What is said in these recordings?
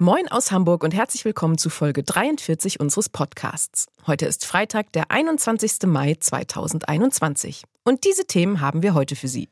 Moin aus Hamburg und herzlich willkommen zu Folge 43 unseres Podcasts. Heute ist Freitag, der 21. Mai 2021. Und diese Themen haben wir heute für Sie.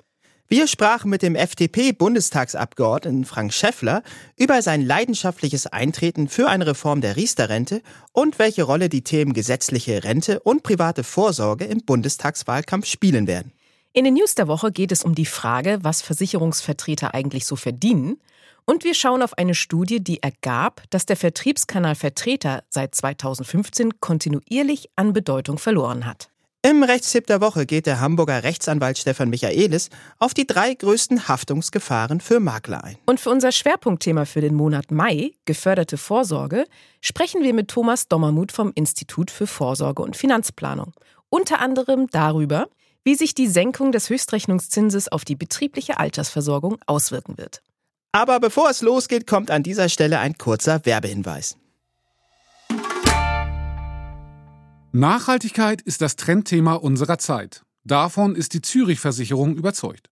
Wir sprachen mit dem FDP-Bundestagsabgeordneten Frank Schäffler über sein leidenschaftliches Eintreten für eine Reform der Riester-Rente und welche Rolle die Themen gesetzliche Rente und private Vorsorge im Bundestagswahlkampf spielen werden. In den News der Woche geht es um die Frage, was Versicherungsvertreter eigentlich so verdienen und wir schauen auf eine Studie, die ergab, dass der Vertriebskanal Vertreter seit 2015 kontinuierlich an Bedeutung verloren hat. Im Rechtstipp der Woche geht der Hamburger Rechtsanwalt Stefan Michaelis auf die drei größten Haftungsgefahren für Makler ein. Und für unser Schwerpunktthema für den Monat Mai, geförderte Vorsorge, sprechen wir mit Thomas Dommermuth vom Institut für Vorsorge und Finanzplanung. Unter anderem darüber, wie sich die Senkung des Höchstrechnungszinses auf die betriebliche Altersversorgung auswirken wird. Aber bevor es losgeht, kommt an dieser Stelle ein kurzer Werbehinweis. Nachhaltigkeit ist das Trendthema unserer Zeit. Davon ist die Zürich-Versicherung überzeugt.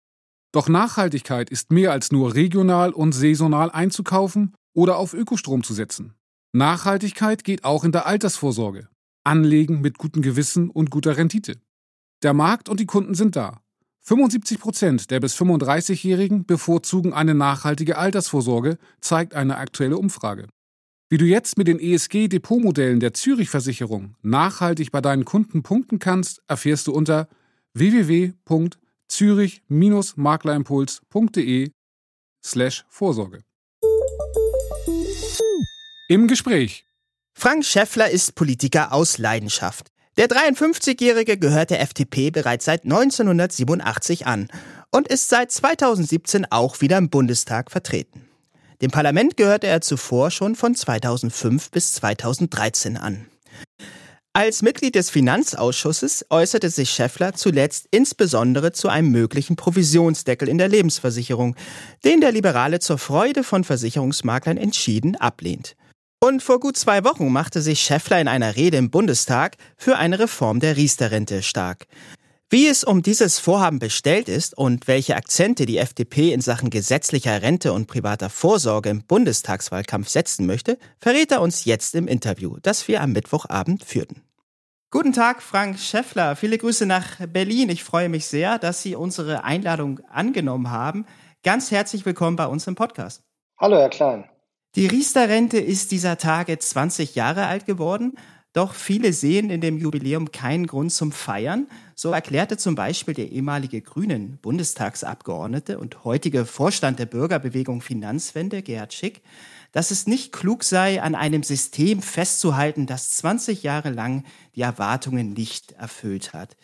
Doch Nachhaltigkeit ist mehr als nur regional und saisonal einzukaufen oder auf Ökostrom zu setzen. Nachhaltigkeit geht auch in der Altersvorsorge. Anlegen mit gutem Gewissen und guter Rendite. Der Markt und die Kunden sind da. 75 Prozent der bis 35-Jährigen bevorzugen eine nachhaltige Altersvorsorge, zeigt eine aktuelle Umfrage. Wie du jetzt mit den ESG-Depotmodellen der Zürich-Versicherung nachhaltig bei deinen Kunden punkten kannst, erfährst du unter www.zürich-maklerimpuls.de slash Vorsorge. Im Gespräch. Frank Schäffler ist Politiker aus Leidenschaft. Der 53-Jährige gehört der FDP bereits seit 1987 an und ist seit 2017 auch wieder im Bundestag vertreten. Dem Parlament gehörte er zuvor schon von 2005 bis 2013 an. Als Mitglied des Finanzausschusses äußerte sich Schäffler zuletzt insbesondere zu einem möglichen Provisionsdeckel in der Lebensversicherung, den der Liberale zur Freude von Versicherungsmaklern entschieden ablehnt. Und vor gut zwei Wochen machte sich Schäffler in einer Rede im Bundestag für eine Reform der Riester-Rente stark. Wie es um dieses Vorhaben bestellt ist und welche Akzente die FDP in Sachen gesetzlicher Rente und privater Vorsorge im Bundestagswahlkampf setzen möchte, verrät er uns jetzt im Interview, das wir am Mittwochabend führten. Guten Tag, Frank Schäffler. Viele Grüße nach Berlin. Ich freue mich sehr, dass Sie unsere Einladung angenommen haben. Ganz herzlich willkommen bei uns im Podcast. Hallo, Herr Klein. Die Riester-Rente ist dieser Tage 20 Jahre alt geworden, doch viele sehen in dem Jubiläum keinen Grund zum Feiern. So erklärte zum Beispiel der ehemalige Grünen Bundestagsabgeordnete und heutige Vorstand der Bürgerbewegung Finanzwende, Gerhard Schick, dass es nicht klug sei, an einem System festzuhalten, das 20 Jahre lang die Erwartungen nicht erfüllt hat.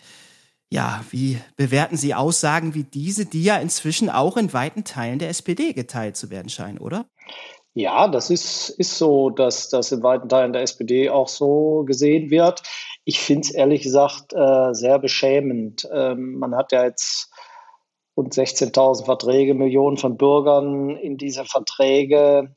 Ja, wie bewerten Sie Aussagen wie diese, die ja inzwischen auch in weiten Teilen der SPD geteilt zu werden scheinen, oder? Ja, das ist, ist so, dass das in weiten Teilen der SPD auch so gesehen wird. Ich finde es ehrlich gesagt äh, sehr beschämend. Ähm, man hat ja jetzt rund 16.000 Verträge, Millionen von Bürgern in diese Verträge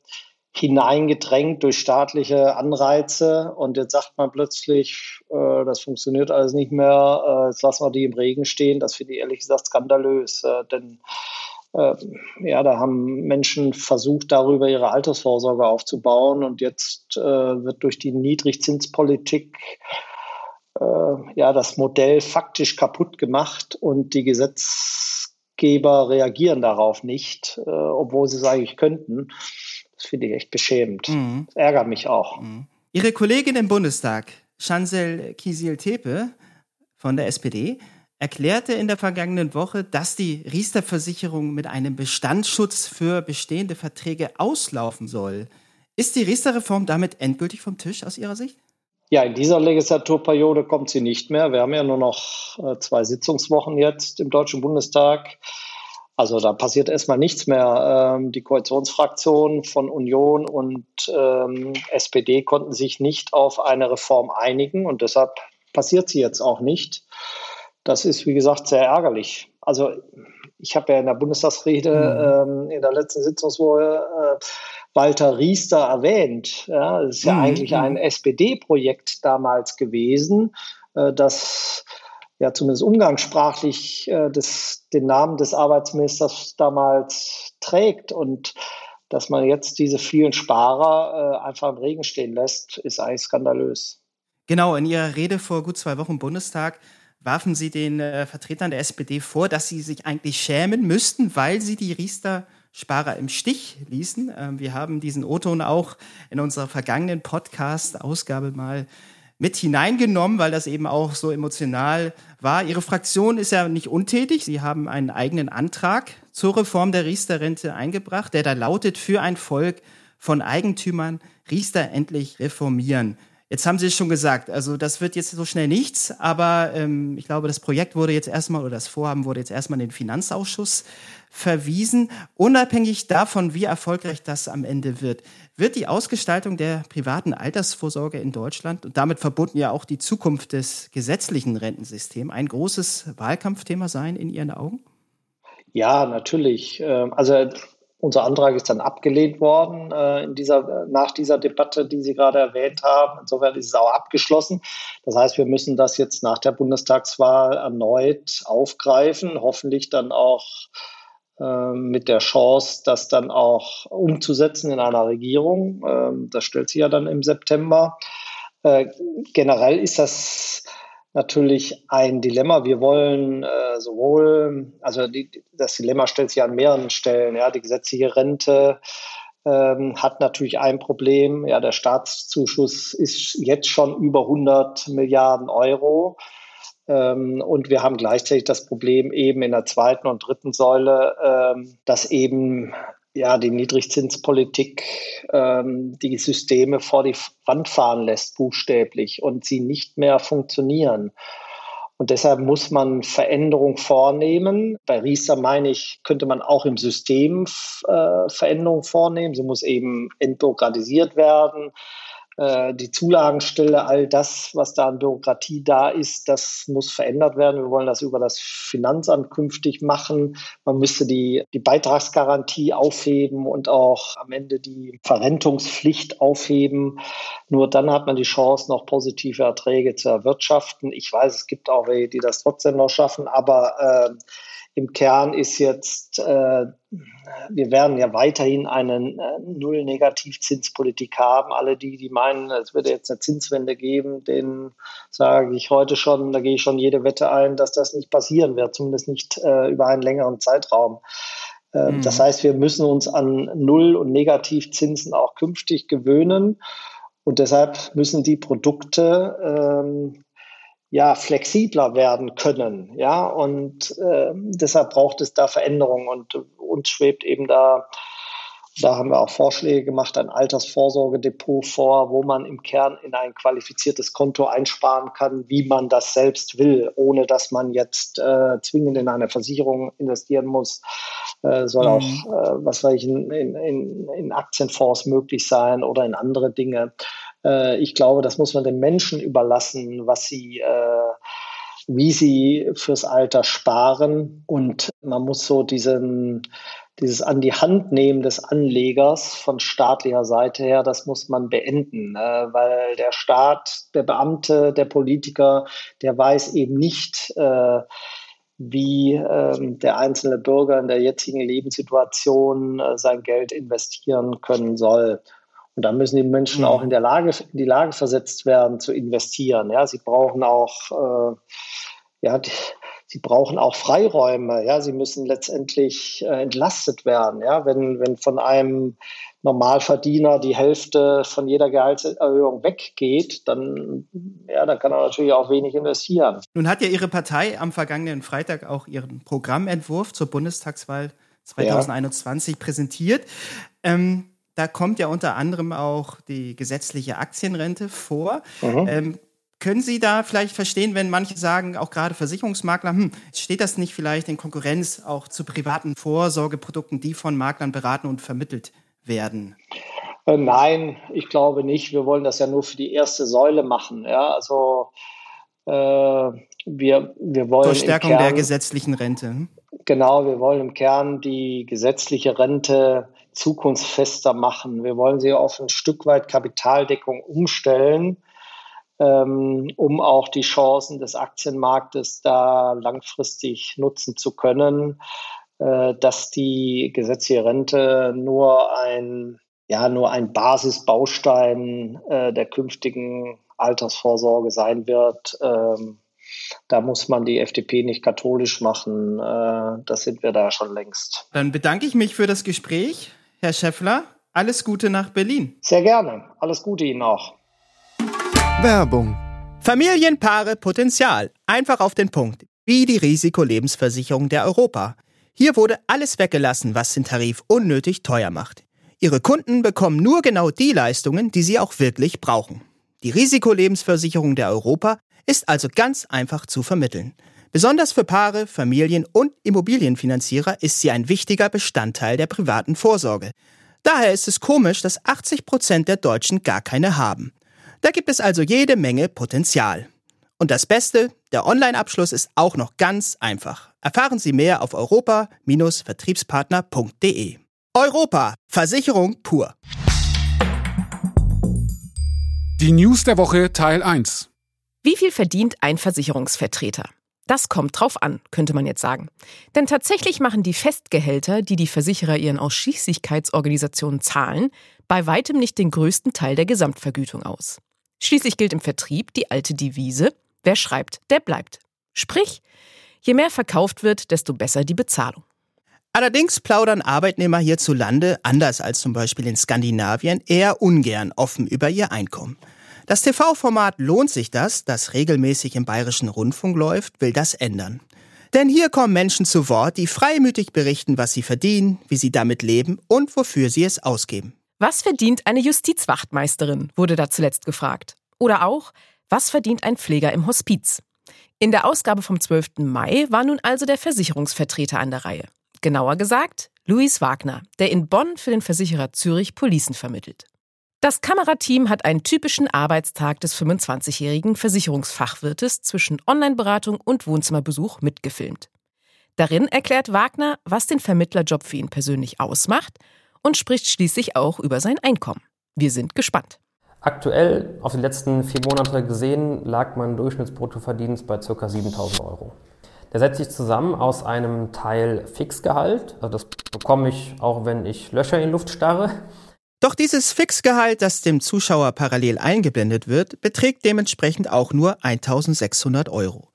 hineingedrängt durch staatliche Anreize und jetzt sagt man plötzlich, äh, das funktioniert alles nicht mehr, äh, jetzt lassen wir die im Regen stehen. Das finde ich ehrlich gesagt skandalös, äh, denn ja, da haben Menschen versucht, darüber ihre Altersvorsorge aufzubauen und jetzt äh, wird durch die Niedrigzinspolitik äh, ja das Modell faktisch kaputt gemacht und die Gesetzgeber reagieren darauf nicht, äh, obwohl sie es eigentlich könnten. Das finde ich echt beschämend. Mhm. Das ärgert mich auch. Mhm. Ihre Kollegin im Bundestag, Chancel Kisil-Tepe von der SPD, erklärte in der vergangenen Woche, dass die Riester-Versicherung mit einem Bestandsschutz für bestehende Verträge auslaufen soll. Ist die Riester-Reform damit endgültig vom Tisch aus Ihrer Sicht? Ja, in dieser Legislaturperiode kommt sie nicht mehr. Wir haben ja nur noch äh, zwei Sitzungswochen jetzt im Deutschen Bundestag. Also da passiert erstmal nichts mehr. Ähm, die Koalitionsfraktionen von Union und ähm, SPD konnten sich nicht auf eine Reform einigen und deshalb passiert sie jetzt auch nicht. Das ist, wie gesagt, sehr ärgerlich. Also ich habe ja in der Bundestagsrede mhm. ähm, in der letzten Sitzungswoche äh, Walter Riester erwähnt. Ja, das ist ja mhm. eigentlich ein SPD-Projekt damals gewesen, äh, das ja zumindest umgangssprachlich äh, des, den Namen des Arbeitsministers damals trägt. Und dass man jetzt diese vielen Sparer äh, einfach im Regen stehen lässt, ist eigentlich skandalös. Genau, in Ihrer Rede vor gut zwei Wochen im Bundestag warfen Sie den äh, Vertretern der SPD vor, dass sie sich eigentlich schämen müssten, weil sie die Riester-Sparer im Stich ließen. Ähm, wir haben diesen O-Ton auch in unserer vergangenen Podcast-Ausgabe mal mit hineingenommen, weil das eben auch so emotional war. Ihre Fraktion ist ja nicht untätig. Sie haben einen eigenen Antrag zur Reform der Riester-Rente eingebracht, der da lautet, für ein Volk von Eigentümern Riester endlich reformieren. Jetzt haben Sie es schon gesagt, also das wird jetzt so schnell nichts, aber ähm, ich glaube, das Projekt wurde jetzt erstmal oder das Vorhaben wurde jetzt erstmal in den Finanzausschuss verwiesen. Unabhängig davon, wie erfolgreich das am Ende wird, wird die Ausgestaltung der privaten Altersvorsorge in Deutschland und damit verbunden ja auch die Zukunft des gesetzlichen Rentensystems ein großes Wahlkampfthema sein in Ihren Augen? Ja, natürlich. Ähm, also unser Antrag ist dann abgelehnt worden äh, in dieser, nach dieser Debatte, die Sie gerade erwähnt haben. Insofern ist es auch abgeschlossen. Das heißt, wir müssen das jetzt nach der Bundestagswahl erneut aufgreifen, hoffentlich dann auch äh, mit der Chance, das dann auch umzusetzen in einer Regierung. Ähm, das stellt sich ja dann im September. Äh, generell ist das natürlich ein Dilemma. Wir wollen äh, sowohl, also die, das Dilemma stellt sich an mehreren Stellen. Ja, die gesetzliche Rente ähm, hat natürlich ein Problem. Ja, der Staatszuschuss ist jetzt schon über 100 Milliarden Euro. Ähm, und wir haben gleichzeitig das Problem eben in der zweiten und dritten Säule, ähm, dass eben ja, die Niedrigzinspolitik ähm, die Systeme vor die Wand fahren lässt, buchstäblich, und sie nicht mehr funktionieren. Und deshalb muss man Veränderungen vornehmen. Bei Riester meine ich, könnte man auch im System äh, Veränderungen vornehmen. Sie muss eben entbürokratisiert werden. Äh, die Zulagenstelle, all das, was da an Bürokratie da ist, das muss verändert werden. Wir wollen das über das Finanzamt künftig machen. Man müsste die, die Beitragsgarantie aufheben und auch am Ende die Verrentungspflicht aufheben. Nur dann hat man die Chance, noch positive Erträge zu erwirtschaften. Ich weiß, es gibt auch welche, die das trotzdem noch schaffen, aber äh, im Kern ist jetzt, äh, wir werden ja weiterhin eine äh, Null-Negativzinspolitik haben. Alle die, die meinen, es würde jetzt eine Zinswende geben, denen sage ich heute schon, da gehe ich schon jede Wette ein, dass das nicht passieren wird, zumindest nicht äh, über einen längeren Zeitraum. Äh, mhm. Das heißt, wir müssen uns an Null- und Negativzinsen auch künftig gewöhnen. Und deshalb müssen die Produkte ähm, ja, flexibler werden können. Ja, und äh, deshalb braucht es da Veränderungen und uns schwebt eben da, da haben wir auch Vorschläge gemacht, ein Altersvorsorgedepot vor, wo man im Kern in ein qualifiziertes Konto einsparen kann, wie man das selbst will, ohne dass man jetzt äh, zwingend in eine Versicherung investieren muss. Äh, soll mhm. auch, äh, was weiß ich, in, in, in Aktienfonds möglich sein oder in andere Dinge. Äh, ich glaube, das muss man den Menschen überlassen, was sie, äh, wie sie fürs Alter sparen. Und man muss so diesen, dieses an die Hand nehmen des Anlegers von staatlicher Seite her, das muss man beenden, äh, weil der Staat, der Beamte, der Politiker, der weiß eben nicht, äh, wie ähm, der einzelne Bürger in der jetzigen Lebenssituation äh, sein Geld investieren können soll. Und da müssen die Menschen mhm. auch in der Lage, in die Lage versetzt werden, zu investieren. Ja, sie brauchen auch, äh, ja, die, sie brauchen auch Freiräume. Ja, sie müssen letztendlich äh, entlastet werden. Ja, wenn, wenn von einem Normalverdiener die Hälfte von jeder Gehaltserhöhung weggeht, dann, ja, dann kann er natürlich auch wenig investieren. Nun hat ja Ihre Partei am vergangenen Freitag auch ihren Programmentwurf zur Bundestagswahl 2021 ja. präsentiert. Ähm, da kommt ja unter anderem auch die gesetzliche Aktienrente vor. Mhm. Ähm, können Sie da vielleicht verstehen, wenn manche sagen, auch gerade Versicherungsmakler, hm, steht das nicht vielleicht in Konkurrenz auch zu privaten Vorsorgeprodukten, die von Maklern beraten und vermittelt werden? Äh, nein, ich glaube nicht. Wir wollen das ja nur für die erste Säule machen. Ja, also Äh, wir, wir wollen Zur Stärkung Kern, der gesetzlichen Rente. Genau, wir wollen im Kern die gesetzliche Rente zukunftsfester machen. Wir wollen sie auf ein Stück weit Kapitaldeckung umstellen, ähm, um auch die Chancen des Aktienmarktes da langfristig nutzen zu können, äh, dass die gesetzliche Rente nur ein ja nur ein Basisbaustein äh, der künftigen Altersvorsorge sein wird. Ähm, da muss man die FDP nicht katholisch machen. Äh, das sind wir da schon längst. Dann bedanke ich mich für das Gespräch, Herr Schäffler. Alles Gute nach Berlin. Sehr gerne. Alles Gute Ihnen auch. Werbung. Familienpaare Potenzial. Einfach auf den Punkt. Wie die Risikolebensversicherung der Europa. Hier wurde alles weggelassen, was den Tarif unnötig teuer macht. Ihre Kunden bekommen nur genau die Leistungen, die sie auch wirklich brauchen. Die Risikolebensversicherung der Europa ist also ganz einfach zu vermitteln. Besonders für Paare, Familien und Immobilienfinanzierer ist sie ein wichtiger Bestandteil der privaten Vorsorge. Daher ist es komisch, dass 80 Prozent der Deutschen gar keine haben. Da gibt es also jede Menge Potenzial. Und das Beste, der Online-Abschluss ist auch noch ganz einfach. Erfahren Sie mehr auf europa-vertriebspartner.de. Europa, Versicherung pur. Die News der Woche Teil 1. Wie viel verdient ein Versicherungsvertreter? Das kommt drauf an, könnte man jetzt sagen. Denn tatsächlich machen die Festgehälter, die die Versicherer ihren Ausschließlichkeitsorganisationen zahlen, bei weitem nicht den größten Teil der Gesamtvergütung aus. Schließlich gilt im Vertrieb die alte Devise, wer schreibt, der bleibt. Sprich, je mehr verkauft wird, desto besser die Bezahlung. Allerdings plaudern Arbeitnehmer hierzulande, anders als zum Beispiel in Skandinavien, eher ungern offen über ihr Einkommen. Das TV-Format Lohnt sich das, das regelmäßig im bayerischen Rundfunk läuft, will das ändern. Denn hier kommen Menschen zu Wort, die freimütig berichten, was sie verdienen, wie sie damit leben und wofür sie es ausgeben. Was verdient eine Justizwachtmeisterin, wurde da zuletzt gefragt. Oder auch, was verdient ein Pfleger im Hospiz? In der Ausgabe vom 12. Mai war nun also der Versicherungsvertreter an der Reihe. Genauer gesagt, Luis Wagner, der in Bonn für den Versicherer Zürich Policen vermittelt. Das Kamerateam hat einen typischen Arbeitstag des 25-jährigen Versicherungsfachwirtes zwischen Online-Beratung und Wohnzimmerbesuch mitgefilmt. Darin erklärt Wagner, was den Vermittlerjob für ihn persönlich ausmacht und spricht schließlich auch über sein Einkommen. Wir sind gespannt. Aktuell, auf die letzten vier Monate gesehen, lag mein Durchschnittsbruttoverdienst bei ca. 7000 Euro. Der setzt sich zusammen aus einem Teil Fixgehalt, also das bekomme ich auch, wenn ich Löcher in Luft starre, doch dieses Fixgehalt, das dem Zuschauer parallel eingeblendet wird, beträgt dementsprechend auch nur 1600 Euro.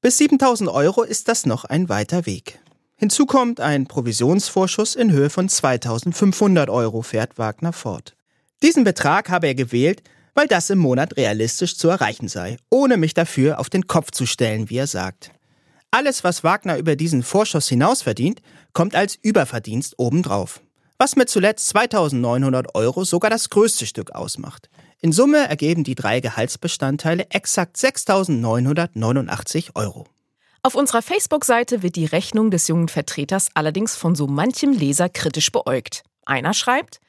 Bis 7000 Euro ist das noch ein weiter Weg. Hinzu kommt ein Provisionsvorschuss in Höhe von 2500 Euro, fährt Wagner fort. Diesen Betrag habe er gewählt, weil das im Monat realistisch zu erreichen sei, ohne mich dafür auf den Kopf zu stellen, wie er sagt. Alles, was Wagner über diesen Vorschuss hinaus verdient, kommt als Überverdienst obendrauf was mit zuletzt 2900 Euro sogar das größte Stück ausmacht. In Summe ergeben die drei Gehaltsbestandteile exakt 6.989 Euro. Auf unserer Facebook-Seite wird die Rechnung des jungen Vertreters allerdings von so manchem Leser kritisch beäugt. Einer schreibt,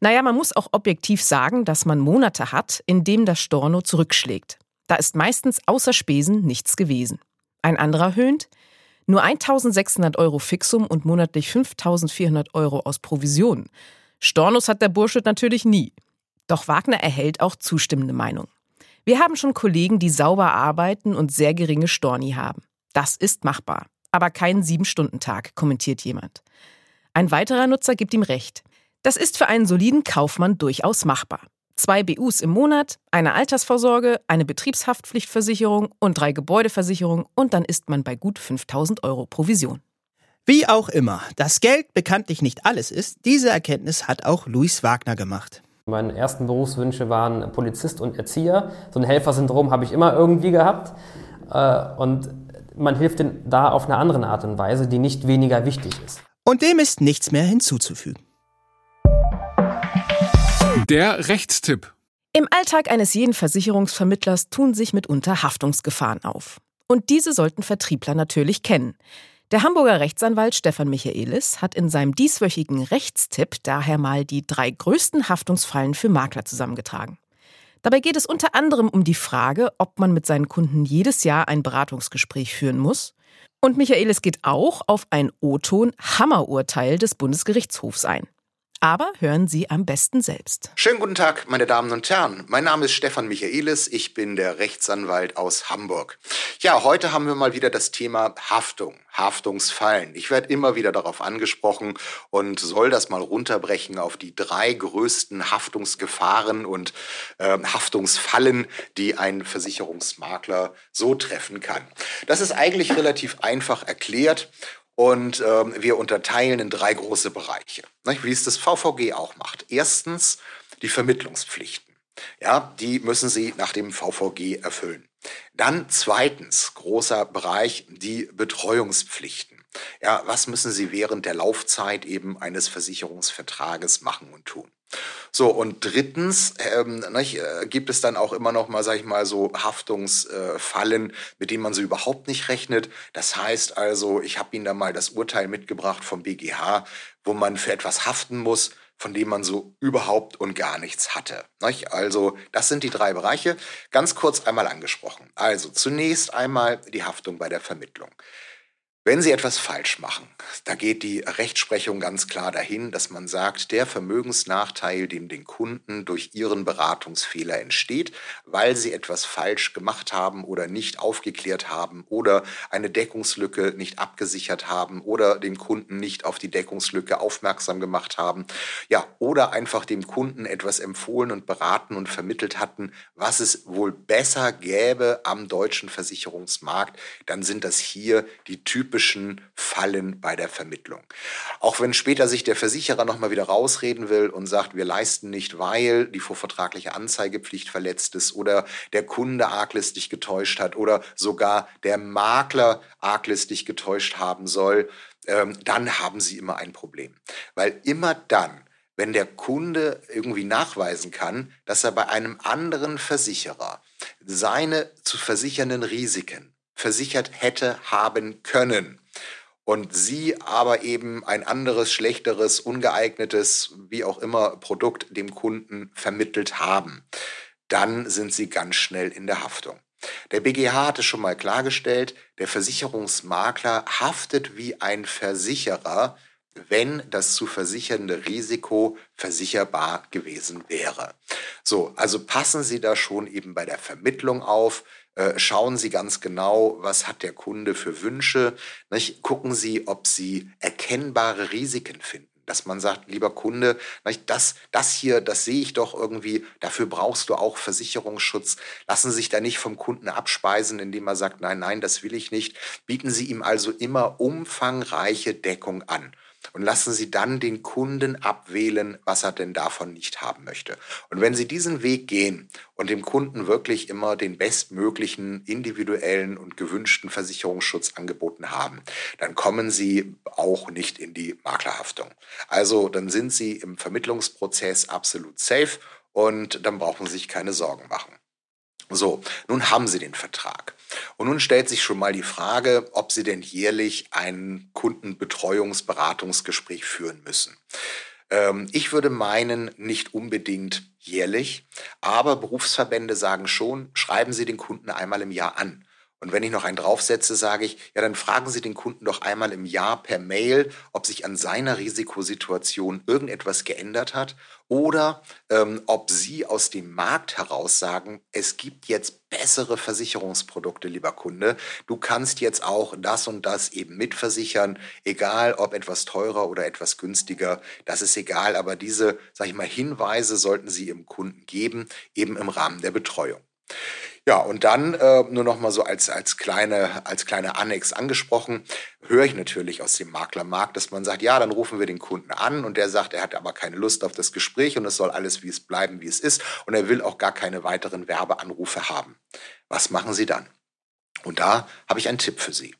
naja, man muss auch objektiv sagen, dass man Monate hat, in dem das Storno zurückschlägt. Da ist meistens außer Spesen nichts gewesen. Ein anderer höhnt, nur 1600 Euro Fixum und monatlich 5400 Euro aus Provision. Stornos hat der Bursche natürlich nie. Doch Wagner erhält auch zustimmende Meinung. Wir haben schon Kollegen, die sauber arbeiten und sehr geringe Storni haben. Das ist machbar. Aber kein Sieben-Stunden-Tag, kommentiert jemand. Ein weiterer Nutzer gibt ihm recht. Das ist für einen soliden Kaufmann durchaus machbar zwei BUs im Monat, eine Altersvorsorge, eine Betriebshaftpflichtversicherung und drei Gebäudeversicherungen und dann ist man bei gut 5000 Euro Provision. Wie auch immer, dass Geld bekanntlich nicht alles ist, diese Erkenntnis hat auch Luis Wagner gemacht. Meine ersten Berufswünsche waren Polizist und Erzieher. So ein Helfersyndrom habe ich immer irgendwie gehabt. Äh, und man hilft da auf eine andere Art und Weise, die nicht weniger wichtig ist. Und dem ist nichts mehr hinzuzufügen. Der Rechtstipp. Im Alltag eines jeden Versicherungsvermittlers tun sich mitunter Haftungsgefahren auf. Und diese sollten Vertriebler natürlich kennen. Der Hamburger Rechtsanwalt Stefan Michaelis hat in seinem dieswöchigen Rechtstipp daher mal die drei größten Haftungsfallen für Makler zusammengetragen. Dabei geht es unter anderem um die Frage, ob man mit seinen Kunden jedes Jahr ein Beratungsgespräch führen muss. Und Michaelis geht auch auf ein O-Ton-Hammerurteil des Bundesgerichtshofs ein. Aber hören Sie am besten selbst. Schönen guten Tag, meine Damen und Herren. Mein Name ist Stefan Michaelis. Ich bin der Rechtsanwalt aus Hamburg. Ja, heute haben wir mal wieder das Thema Haftung, Haftungsfallen. Ich werde immer wieder darauf angesprochen und soll das mal runterbrechen auf die drei größten Haftungsgefahren und äh, Haftungsfallen, die ein Versicherungsmakler so treffen kann. Das ist eigentlich relativ einfach erklärt und ähm, wir unterteilen in drei große Bereiche, nicht? wie es das VVG auch macht. Erstens die Vermittlungspflichten. Ja, die müssen Sie nach dem VVG erfüllen. Dann zweitens, großer Bereich, die Betreuungspflichten. Ja, was müssen Sie während der Laufzeit eben eines Versicherungsvertrages machen und tun? So, und drittens ähm, nicht, äh, gibt es dann auch immer noch mal, sag ich mal, so Haftungsfallen, äh, mit denen man so überhaupt nicht rechnet. Das heißt also, ich habe Ihnen da mal das Urteil mitgebracht vom BGH, wo man für etwas haften muss, von dem man so überhaupt und gar nichts hatte. Nicht? Also, das sind die drei Bereiche. Ganz kurz einmal angesprochen. Also, zunächst einmal die Haftung bei der Vermittlung. Wenn Sie etwas falsch machen, da geht die Rechtsprechung ganz klar dahin, dass man sagt, der Vermögensnachteil, dem den Kunden durch Ihren Beratungsfehler entsteht, weil Sie etwas falsch gemacht haben oder nicht aufgeklärt haben oder eine Deckungslücke nicht abgesichert haben oder dem Kunden nicht auf die Deckungslücke aufmerksam gemacht haben, ja, oder einfach dem Kunden etwas empfohlen und beraten und vermittelt hatten, was es wohl besser gäbe am deutschen Versicherungsmarkt, dann sind das hier die typischen typischen Fallen bei der Vermittlung. Auch wenn später sich der Versicherer nochmal wieder rausreden will und sagt, wir leisten nicht, weil die vorvertragliche Anzeigepflicht verletzt ist oder der Kunde arglistig getäuscht hat oder sogar der Makler arglistig getäuscht haben soll, ähm, dann haben sie immer ein Problem. Weil immer dann, wenn der Kunde irgendwie nachweisen kann, dass er bei einem anderen Versicherer seine zu versichernden Risiken versichert hätte haben können und sie aber eben ein anderes, schlechteres, ungeeignetes, wie auch immer Produkt dem Kunden vermittelt haben, dann sind sie ganz schnell in der Haftung. Der BGH hatte schon mal klargestellt, der Versicherungsmakler haftet wie ein Versicherer, wenn das zu versichernde Risiko versicherbar gewesen wäre. So, also passen Sie da schon eben bei der Vermittlung auf. Äh, schauen Sie ganz genau, was hat der Kunde für Wünsche. Nicht? Gucken Sie, ob Sie erkennbare Risiken finden dass man sagt, lieber Kunde, das, das hier, das sehe ich doch irgendwie, dafür brauchst du auch Versicherungsschutz. Lassen Sie sich da nicht vom Kunden abspeisen, indem er sagt, nein, nein, das will ich nicht. Bieten Sie ihm also immer umfangreiche Deckung an und lassen Sie dann den Kunden abwählen, was er denn davon nicht haben möchte. Und wenn Sie diesen Weg gehen und dem Kunden wirklich immer den bestmöglichen individuellen und gewünschten Versicherungsschutz angeboten haben, dann kommen Sie auch nicht in die Maklerhaftung. Also dann sind Sie im Vermittlungsprozess absolut safe und dann brauchen Sie sich keine Sorgen machen. So, nun haben Sie den Vertrag. Und nun stellt sich schon mal die Frage, ob Sie denn jährlich ein Kundenbetreuungsberatungsgespräch führen müssen. Ähm, ich würde meinen, nicht unbedingt jährlich, aber Berufsverbände sagen schon, schreiben Sie den Kunden einmal im Jahr an. Und wenn ich noch einen draufsetze, sage ich, ja, dann fragen Sie den Kunden doch einmal im Jahr per Mail, ob sich an seiner Risikosituation irgendetwas geändert hat oder ähm, ob Sie aus dem Markt heraus sagen, es gibt jetzt bessere Versicherungsprodukte, lieber Kunde. Du kannst jetzt auch das und das eben mitversichern, egal ob etwas teurer oder etwas günstiger. Das ist egal, aber diese, sage ich mal, Hinweise sollten Sie Ihrem Kunden geben, eben im Rahmen der Betreuung. Ja, und dann äh, nur noch mal so als, als, kleine, als kleine Annex angesprochen, höre ich natürlich aus dem Maklermarkt, dass man sagt, ja, dann rufen wir den Kunden an und der sagt, er hat aber keine Lust auf das Gespräch und es soll alles wie es bleiben, wie es ist und er will auch gar keine weiteren Werbeanrufe haben. Was machen Sie dann? Und da habe ich einen Tipp für Sie.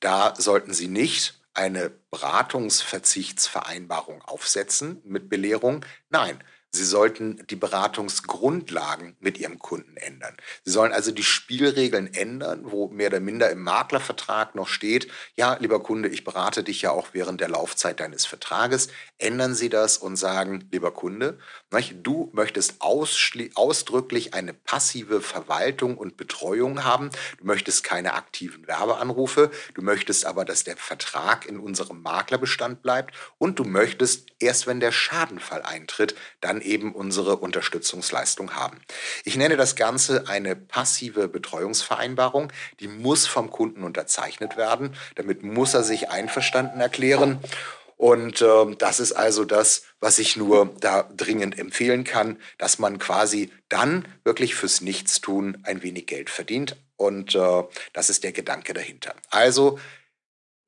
Da sollten Sie nicht eine Beratungsverzichtsvereinbarung aufsetzen mit Belehrung. Nein, Sie sollten die Beratungsgrundlagen mit Ihrem Kunden ändern. Sie sollen also die Spielregeln ändern, wo mehr oder minder im Maklervertrag noch steht, ja, lieber Kunde, ich berate dich ja auch während der Laufzeit deines Vertrages. Ändern Sie das und sagen, lieber Kunde, du möchtest ausdrücklich eine passive Verwaltung und Betreuung haben. Du möchtest keine aktiven Werbeanrufe. Du möchtest aber, dass der Vertrag in unserem Maklerbestand bleibt. Und du möchtest, erst wenn der Schadenfall eintritt, dann eben unsere Unterstützungsleistung haben. Ich nenne das Ganze eine passive Betreuungsvereinbarung. Die muss vom Kunden unterzeichnet werden. Damit muss er sich einverstanden erklären. Und äh, das ist also das, was ich nur da dringend empfehlen kann, dass man quasi dann wirklich fürs Nichtstun ein wenig Geld verdient. Und äh, das ist der Gedanke dahinter. Also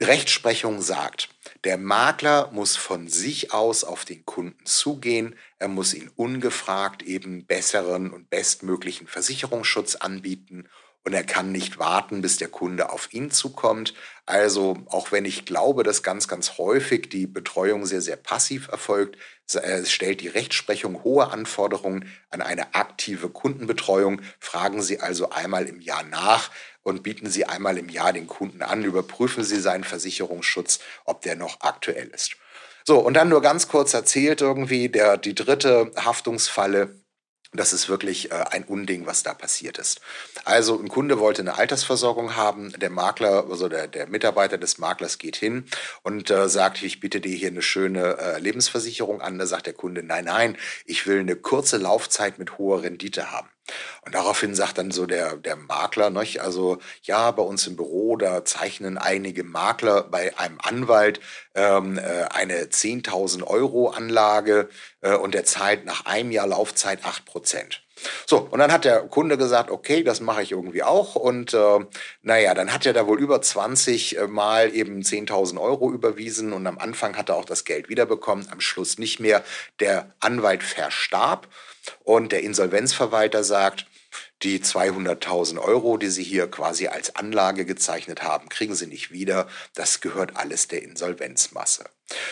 Rechtsprechung sagt, der Makler muss von sich aus auf den Kunden zugehen, er muss ihn ungefragt eben besseren und bestmöglichen Versicherungsschutz anbieten und er kann nicht warten, bis der Kunde auf ihn zukommt. Also auch wenn ich glaube, dass ganz, ganz häufig die Betreuung sehr, sehr passiv erfolgt, äh, stellt die Rechtsprechung hohe Anforderungen an eine aktive Kundenbetreuung. Fragen Sie also einmal im Jahr nach und bieten Sie einmal im Jahr den Kunden an, überprüfen Sie seinen Versicherungsschutz, ob der noch aktuell ist. So, und dann nur ganz kurz erzählt irgendwie, der, die dritte Haftungsfalle das ist wirklich äh, ein Unding, was da passiert ist. Also ein Kunde wollte eine Altersversorgung haben, der Makler, also der, der Mitarbeiter des Maklers geht hin und äh, sagt, ich bitte dir hier eine schöne äh, Lebensversicherung an. Da sagt der Kunde, nein, nein, ich will eine kurze Laufzeit mit hoher Rendite haben. Und daraufhin sagt dann so der, der Makler, nicht? also ja, bei uns im Büro, da zeichnen einige Makler bei einem Anwalt ähm, äh, eine 10.000 Euro Anlage äh, und der zahlt nach einem Jahr Laufzeit 8 Prozent. So, und dann hat der Kunde gesagt, okay, das mache ich irgendwie auch. Und äh, naja, dann hat er da wohl über 20 äh, Mal eben 10.000 Euro überwiesen und am Anfang hat er auch das Geld wiederbekommen, am Schluss nicht mehr. Der Anwalt verstarb und der Insolvenzverwalter sagt, die 200.000 Euro, die Sie hier quasi als Anlage gezeichnet haben, kriegen Sie nicht wieder. Das gehört alles der Insolvenzmasse.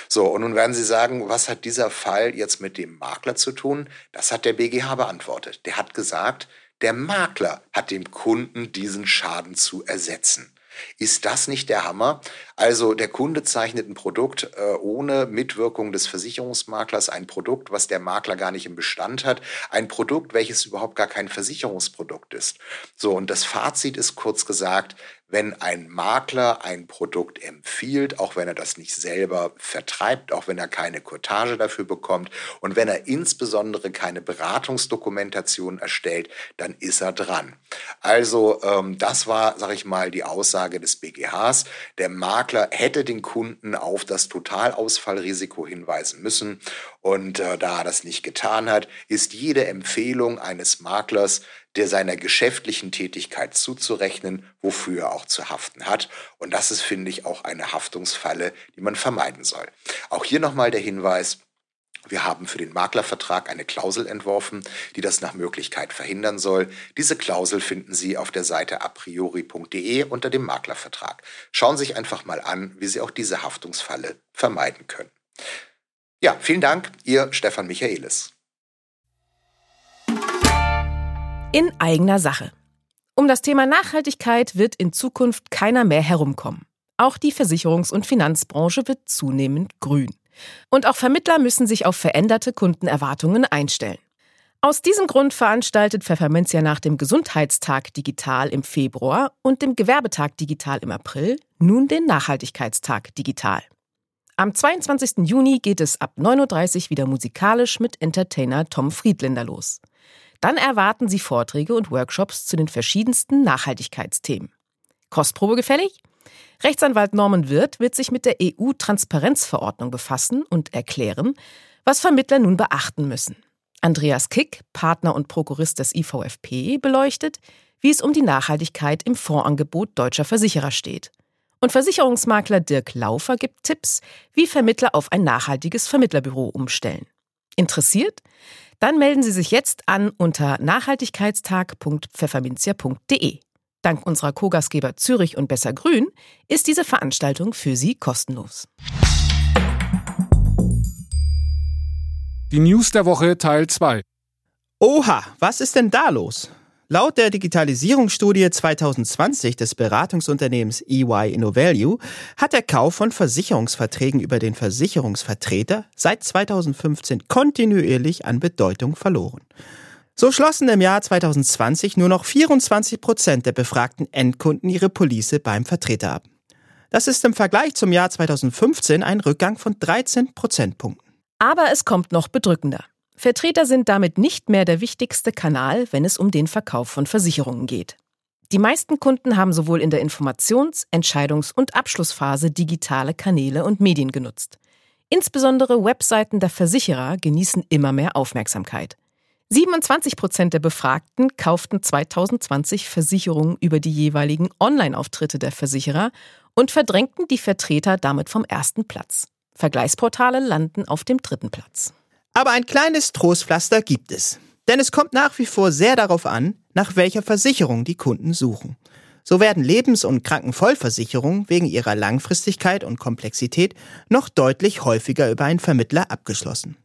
So, und nun werden Sie sagen, was hat dieser Fall jetzt mit dem Makler zu tun? Das hat der BGH beantwortet. Der hat gesagt, der Makler hat dem Kunden diesen Schaden zu ersetzen. Ist das nicht der Hammer? Also der Kunde zeichnet ein Produkt äh, ohne Mitwirkung des Versicherungsmaklers, ein Produkt, was der Makler gar nicht im Bestand hat, ein Produkt, welches überhaupt gar kein Versicherungsprodukt ist. So, und das Fazit ist kurz gesagt, wenn ein Makler ein Produkt empfiehlt, auch wenn er das nicht selber vertreibt, auch wenn er keine Cottage dafür bekommt und wenn er insbesondere keine Beratungsdokumentation erstellt, dann ist er dran. Also ähm, das war, sage ich mal, die Aussage des BGHs. Der Makler hätte den Kunden auf das Totalausfallrisiko hinweisen müssen und äh, da er das nicht getan hat, ist jede Empfehlung eines Maklers der seiner geschäftlichen Tätigkeit zuzurechnen, wofür er auch zu haften hat. Und das ist, finde ich, auch eine Haftungsfalle, die man vermeiden soll. Auch hier nochmal der Hinweis, wir haben für den Maklervertrag eine Klausel entworfen, die das nach Möglichkeit verhindern soll. Diese Klausel finden Sie auf der Seite apriori.de unter dem Maklervertrag. Schauen Sie sich einfach mal an, wie Sie auch diese Haftungsfalle vermeiden können. Ja, vielen Dank, Ihr Stefan Michaelis in eigener Sache. Um das Thema Nachhaltigkeit wird in Zukunft keiner mehr herumkommen. Auch die Versicherungs- und Finanzbranche wird zunehmend grün. Und auch Vermittler müssen sich auf veränderte Kundenerwartungen einstellen. Aus diesem Grund veranstaltet Pfefferminz ja nach dem Gesundheitstag Digital im Februar und dem Gewerbetag Digital im April nun den Nachhaltigkeitstag Digital. Am 22. Juni geht es ab 9.30 Uhr wieder musikalisch mit Entertainer Tom Friedländer los. Dann erwarten Sie Vorträge und Workshops zu den verschiedensten Nachhaltigkeitsthemen. Kostprobe gefällig? Rechtsanwalt Norman Wirth wird sich mit der EU-Transparenzverordnung befassen und erklären, was Vermittler nun beachten müssen. Andreas Kick, Partner und Prokurist des IVFP, beleuchtet, wie es um die Nachhaltigkeit im Fondsangebot deutscher Versicherer steht. Und Versicherungsmakler Dirk Laufer gibt Tipps, wie Vermittler auf ein nachhaltiges Vermittlerbüro umstellen. Interessiert? Dann melden Sie sich jetzt an unter nachhaltigkeitstag.pfefferminzia.de. Dank unserer Co-Gastgeber Zürich und Besser Grün ist diese Veranstaltung für Sie kostenlos. Die News der Woche Teil 2. Oha, was ist denn da los? Laut der Digitalisierungsstudie 2020 des Beratungsunternehmens EY InnoValue hat der Kauf von Versicherungsverträgen über den Versicherungsvertreter seit 2015 kontinuierlich an Bedeutung verloren. So schlossen im Jahr 2020 nur noch 24 Prozent der befragten Endkunden ihre Police beim Vertreter ab. Das ist im Vergleich zum Jahr 2015 ein Rückgang von 13 Prozentpunkten. Aber es kommt noch bedrückender. Vertreter sind damit nicht mehr der wichtigste Kanal, wenn es um den Verkauf von Versicherungen geht. Die meisten Kunden haben sowohl in der Informations-, Entscheidungs- und Abschlussphase digitale Kanäle und Medien genutzt. Insbesondere Webseiten der Versicherer genießen immer mehr Aufmerksamkeit. 27 Prozent der Befragten kauften 2020 Versicherungen über die jeweiligen Online-Auftritte der Versicherer und verdrängten die Vertreter damit vom ersten Platz. Vergleichsportale landen auf dem dritten Platz. Aber ein kleines Trostpflaster gibt es. Denn es kommt nach wie vor sehr darauf an, nach welcher Versicherung die Kunden suchen. So werden Lebens- und Krankenvollversicherungen wegen ihrer Langfristigkeit und Komplexität noch deutlich häufiger über einen Vermittler abgeschlossen.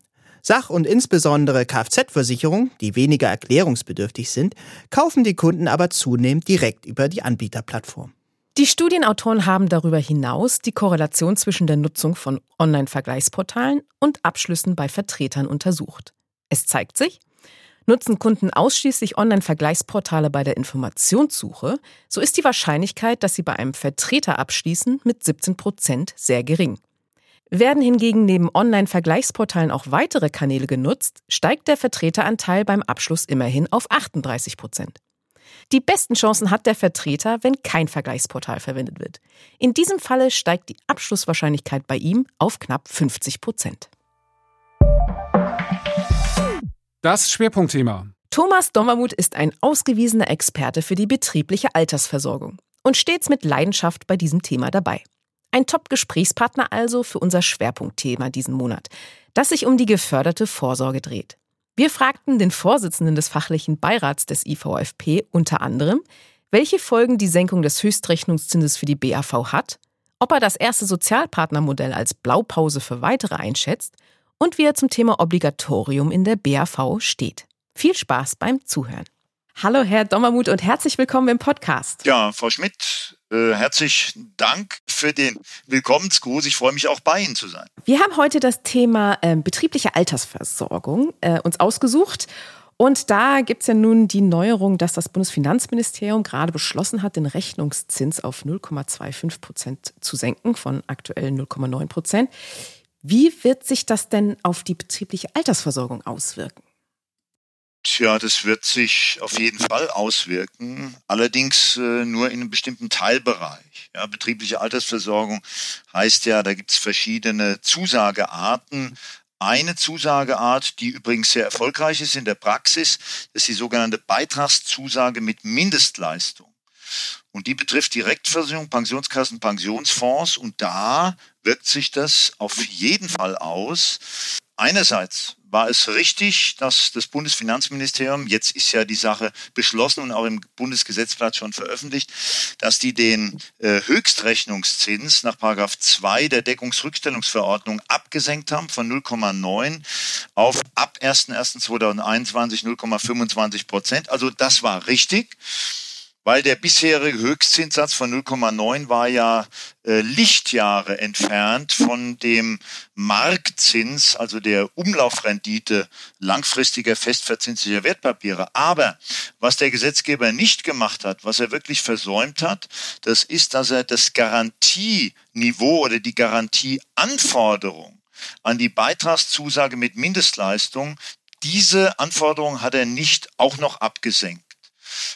Sach- und insbesondere Kfz-Versicherungen, die weniger erklärungsbedürftig sind, kaufen die Kunden aber zunehmend direkt über die Anbieterplattform. Die Studienautoren haben darüber hinaus die Korrelation zwischen der Nutzung von Online-Vergleichsportalen und Abschlüssen bei Vertretern untersucht. Es zeigt sich, nutzen Kunden ausschließlich Online-Vergleichsportale bei der Informationssuche, so ist die Wahrscheinlichkeit, dass sie bei einem Vertreter abschließen, mit 17 Prozent sehr gering. Werden hingegen neben Online-Vergleichsportalen auch weitere Kanäle genutzt, steigt der Vertreteranteil beim Abschluss immerhin auf 38 Prozent. Die besten Chancen hat der Vertreter, wenn kein Vergleichsportal verwendet wird. In diesem Falle steigt die Abschlusswahrscheinlichkeit bei ihm auf knapp 50 Prozent. Das Schwerpunktthema. Thomas Dommermuth ist ein ausgewiesener Experte für die betriebliche Altersversorgung und stets mit Leidenschaft bei diesem Thema dabei. Ein Top-Gesprächspartner also für unser Schwerpunktthema diesen Monat, das sich um die geförderte Vorsorge dreht. Wir fragten den Vorsitzenden des fachlichen Beirats des IVFP unter anderem, welche Folgen die Senkung des Höchstrechnungszinses für die BAV hat, ob er das erste Sozialpartnermodell als Blaupause für weitere einschätzt und wie er zum Thema Obligatorium in der BAV steht. Viel Spaß beim Zuhören. Hallo, Herr Dommermuth und herzlich willkommen im Podcast. Ja, Frau Schmidt, äh, herzlichen Dank für den Willkommensgruß. Ich freue mich auch bei Ihnen zu sein. Wir haben heute das Thema äh, betriebliche Altersversorgung äh, uns ausgesucht. Und da gibt es ja nun die Neuerung, dass das Bundesfinanzministerium gerade beschlossen hat, den Rechnungszins auf 0,25 Prozent zu senken von aktuell 0,9 Prozent. Wie wird sich das denn auf die betriebliche Altersversorgung auswirken? Tja, das wird sich auf jeden Fall auswirken, allerdings äh, nur in einem bestimmten Teilbereich. Ja, betriebliche Altersversorgung heißt ja, da gibt es verschiedene Zusagearten. Eine Zusageart, die übrigens sehr erfolgreich ist in der Praxis, ist die sogenannte Beitragszusage mit Mindestleistung. Und die betrifft Direktversicherung, Pensionskassen, Pensionsfonds. Und da wirkt sich das auf jeden Fall aus. Einerseits war es richtig, dass das Bundesfinanzministerium, jetzt ist ja die Sache beschlossen und auch im Bundesgesetzblatt schon veröffentlicht, dass die den äh, Höchstrechnungszins nach Paragraph 2 der Deckungsrückstellungsverordnung abgesenkt haben von 0,9 auf ab 1.1.2021 0,25 Prozent. Also das war richtig weil der bisherige Höchstzinssatz von 0,9 war ja äh, Lichtjahre entfernt von dem Marktzins, also der Umlaufrendite langfristiger festverzinslicher Wertpapiere. Aber was der Gesetzgeber nicht gemacht hat, was er wirklich versäumt hat, das ist, dass er das Garantieniveau oder die Garantieanforderung an die Beitragszusage mit Mindestleistung, diese Anforderung hat er nicht auch noch abgesenkt.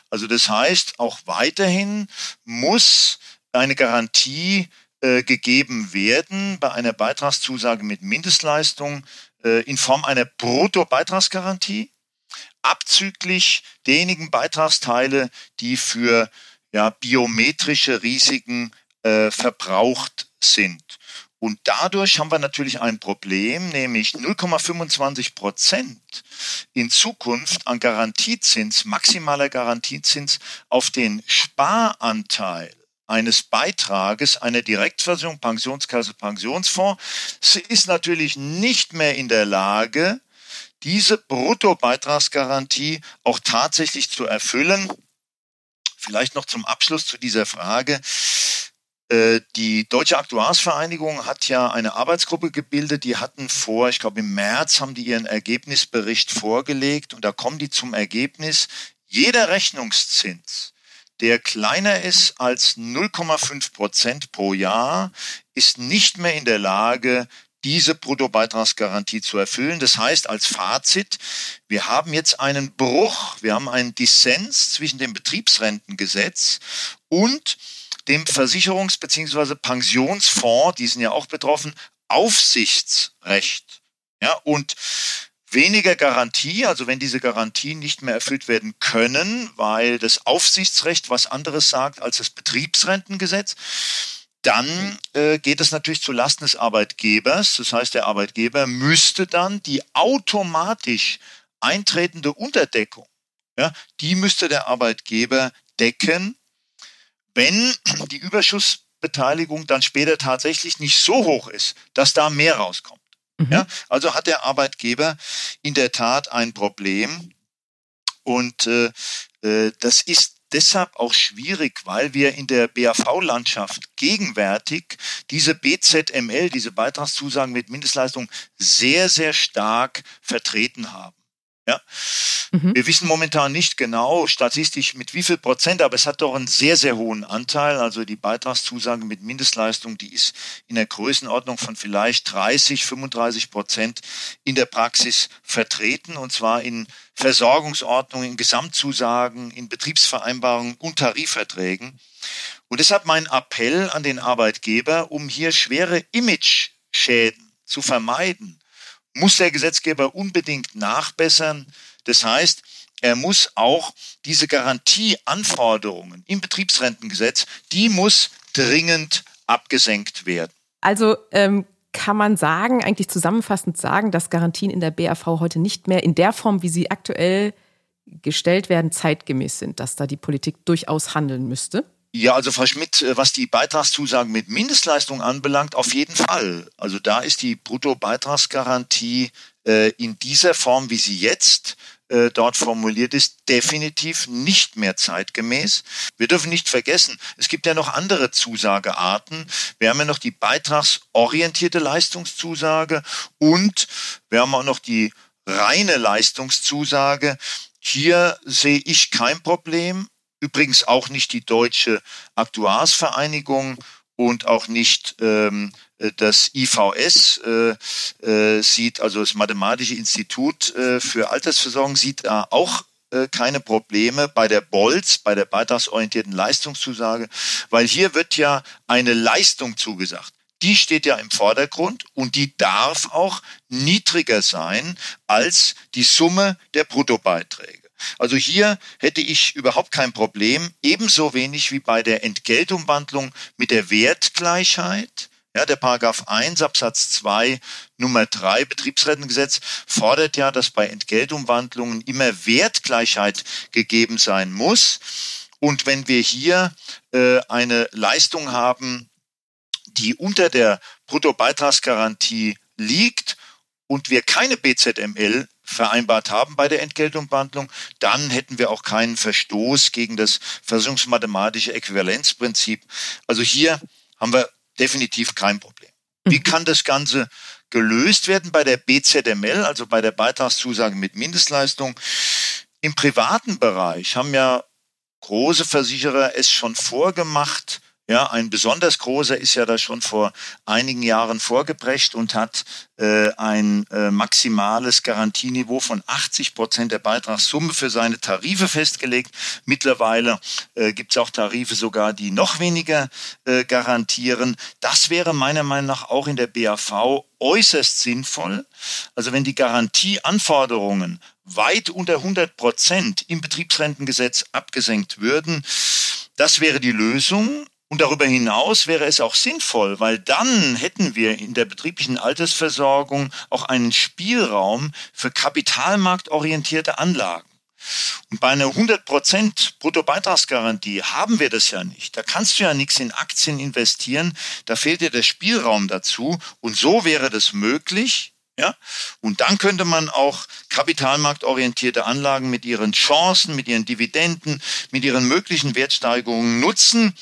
Also das heißt, auch weiterhin muss eine Garantie äh, gegeben werden bei einer Beitragszusage mit Mindestleistung äh, in Form einer Bruttobeitragsgarantie, abzüglich derjenigen Beitragsteile, die für ja, biometrische Risiken äh, verbraucht sind. Und dadurch haben wir natürlich ein Problem, nämlich 0,25 Prozent in Zukunft an Garantiezins, maximaler Garantiezins auf den Sparanteil eines Beitrages einer Direktversicherung, Pensionskasse, Pensionsfonds. Sie ist natürlich nicht mehr in der Lage, diese Bruttobeitragsgarantie auch tatsächlich zu erfüllen. Vielleicht noch zum Abschluss zu dieser Frage. Äh, die Deutsche Aktuarsvereinigung hat ja eine Arbeitsgruppe gebildet, die hatten vor, ich glaube im März haben die ihren Ergebnisbericht vorgelegt und da kommen die zum Ergebnis, jeder Rechnungszins, der kleiner ist als 0,5 Prozent pro Jahr, ist nicht mehr in der Lage, diese Bruttobeitragsgarantie zu erfüllen. Das heißt als Fazit, wir haben jetzt einen Bruch, wir haben einen Dissens zwischen dem Betriebsrentengesetz und dem Versicherungs- bzw. Pensionsfonds, die sind ja auch betroffen, Aufsichtsrecht. Ja, und weniger Garantie, also wenn diese Garantien nicht mehr erfüllt werden können, weil das Aufsichtsrecht was anderes sagt als das Betriebsrentengesetz, dann äh, geht es natürlich zu Lasten des Arbeitgebers. Das heißt, der Arbeitgeber müsste dann die automatisch eintretende Unterdeckung, ja, die müsste der Arbeitgeber decken, wenn die Überschussbeteiligung dann später tatsächlich nicht so hoch ist, dass da mehr rauskommt. Mhm. Ja, also hat der Arbeitgeber in der Tat ein Problem. Und äh, äh das ist deshalb auch schwierig, weil wir in der BAV-Landschaft gegenwärtig diese BZML, diese Beitragszusagen mit Mindestleistung, sehr, sehr stark vertreten haben. Ja. Mhm. Wir wissen momentan nicht genau statistisch mit wie viel Prozent, aber es hat doch einen sehr, sehr hohen Anteil. Also die Beitragszusage mit Mindestleistung, die ist in der Größenordnung von vielleicht 30, 35 Prozent in der Praxis vertreten und zwar in Versorgungsordnungen, in Gesamtzusagen, in Betriebsvereinbarungen und Tarifverträgen. Und deshalb mein Appell an den Arbeitgeber, um hier schwere Image-Schäden zu vermeiden, muss der Gesetzgeber unbedingt nachbessern. Das heißt, er muss auch diese Garantieanforderungen im Betriebsrentengesetz, die muss dringend abgesenkt werden. Also ähm, kann man sagen, eigentlich zusammenfassend sagen, dass Garantien in der BAV heute nicht mehr in der Form, wie sie aktuell gestellt werden, zeitgemäß sind, dass da die Politik durchaus handeln müsste? Ja, also Frau Schmidt, äh, was die Beitragszusagen mit Mindestleistung anbelangt, auf jeden Fall. Also da ist die Bruttobeitragsgarantie äh, in dieser Form, wie sie jetzt äh, dort formuliert ist, definitiv nicht mehr zeitgemäß. Wir dürfen nicht vergessen, es gibt ja noch andere Zusagearten. Wir haben ja noch die beitragsorientierte Leistungszusage und wir haben auch noch die reine Leistungszusage. Hier sehe ich kein Problem. Übrigens auch nicht die Deutsche Aktuarsvereinigung und auch nicht ähm, das IVS äh, äh, sieht, also das Mathematische Institut äh, für Altersversorgung sieht da auch äh, keine Probleme bei der BOLZ, bei der beitragsorientierten Leistungszusage, weil hier wird ja eine Leistung zugesagt. Die steht ja im Vordergrund und die darf auch niedriger sein als die Summe der Bruttobeiträge. Also hier hätte ich überhaupt kein Problem, ebenso wenig wie bei der Entgeltumwandlung mit der Wertgleichheit. Ja, der Paragraph 1 Absatz 2 Nummer 3 Betriebsrentengesetz fordert ja, dass bei Entgeltumwandlungen immer Wertgleichheit gegeben sein muss. Und wenn wir hier äh, eine Leistung haben, die unter der Bruttobeitragsgarantie liegt und wir keine BZML vereinbart haben bei der Entgeltumwandlung, dann hätten wir auch keinen Verstoß gegen das versuchsmathematische Äquivalenzprinzip. Also hier haben wir definitiv kein Problem. Wie mhm. kann das Ganze gelöst werden bei der BZML, also bei der Beitragszusage mit Mindestleistung? Im privaten Bereich haben ja große Versicherer es schon vorgemacht, ja, ein besonders großer ist ja da schon vor einigen Jahren vorgebrecht und hat äh, ein äh, maximales Garantieniveau von 80 Prozent der Beitragssumme für seine Tarife festgelegt. Mittlerweile äh, gibt es auch Tarife sogar, die noch weniger äh, garantieren. Das wäre meiner Meinung nach auch in der BAV äußerst sinnvoll. Also wenn die Garantieanforderungen weit unter 100 Prozent im Betriebsrentengesetz abgesenkt würden, das wäre die Lösung. Und darüber hinaus wäre es auch sinnvoll, weil dann hätten wir in der betrieblichen Altersversorgung auch einen Spielraum für kapitalmarktorientierte Anlagen. Und bei einer 100% Bruttobeitragsgarantie haben wir das ja nicht. Da kannst du ja nichts in Aktien investieren. Da fehlt dir der Spielraum dazu. Und so wäre das möglich, Ja? Und dann könnte man auch kapitalmarktorientierte Anlagen mit ihren Chancen, mit ihren Dividenden, mit ihren möglichen Wertsteigerungen nutzen.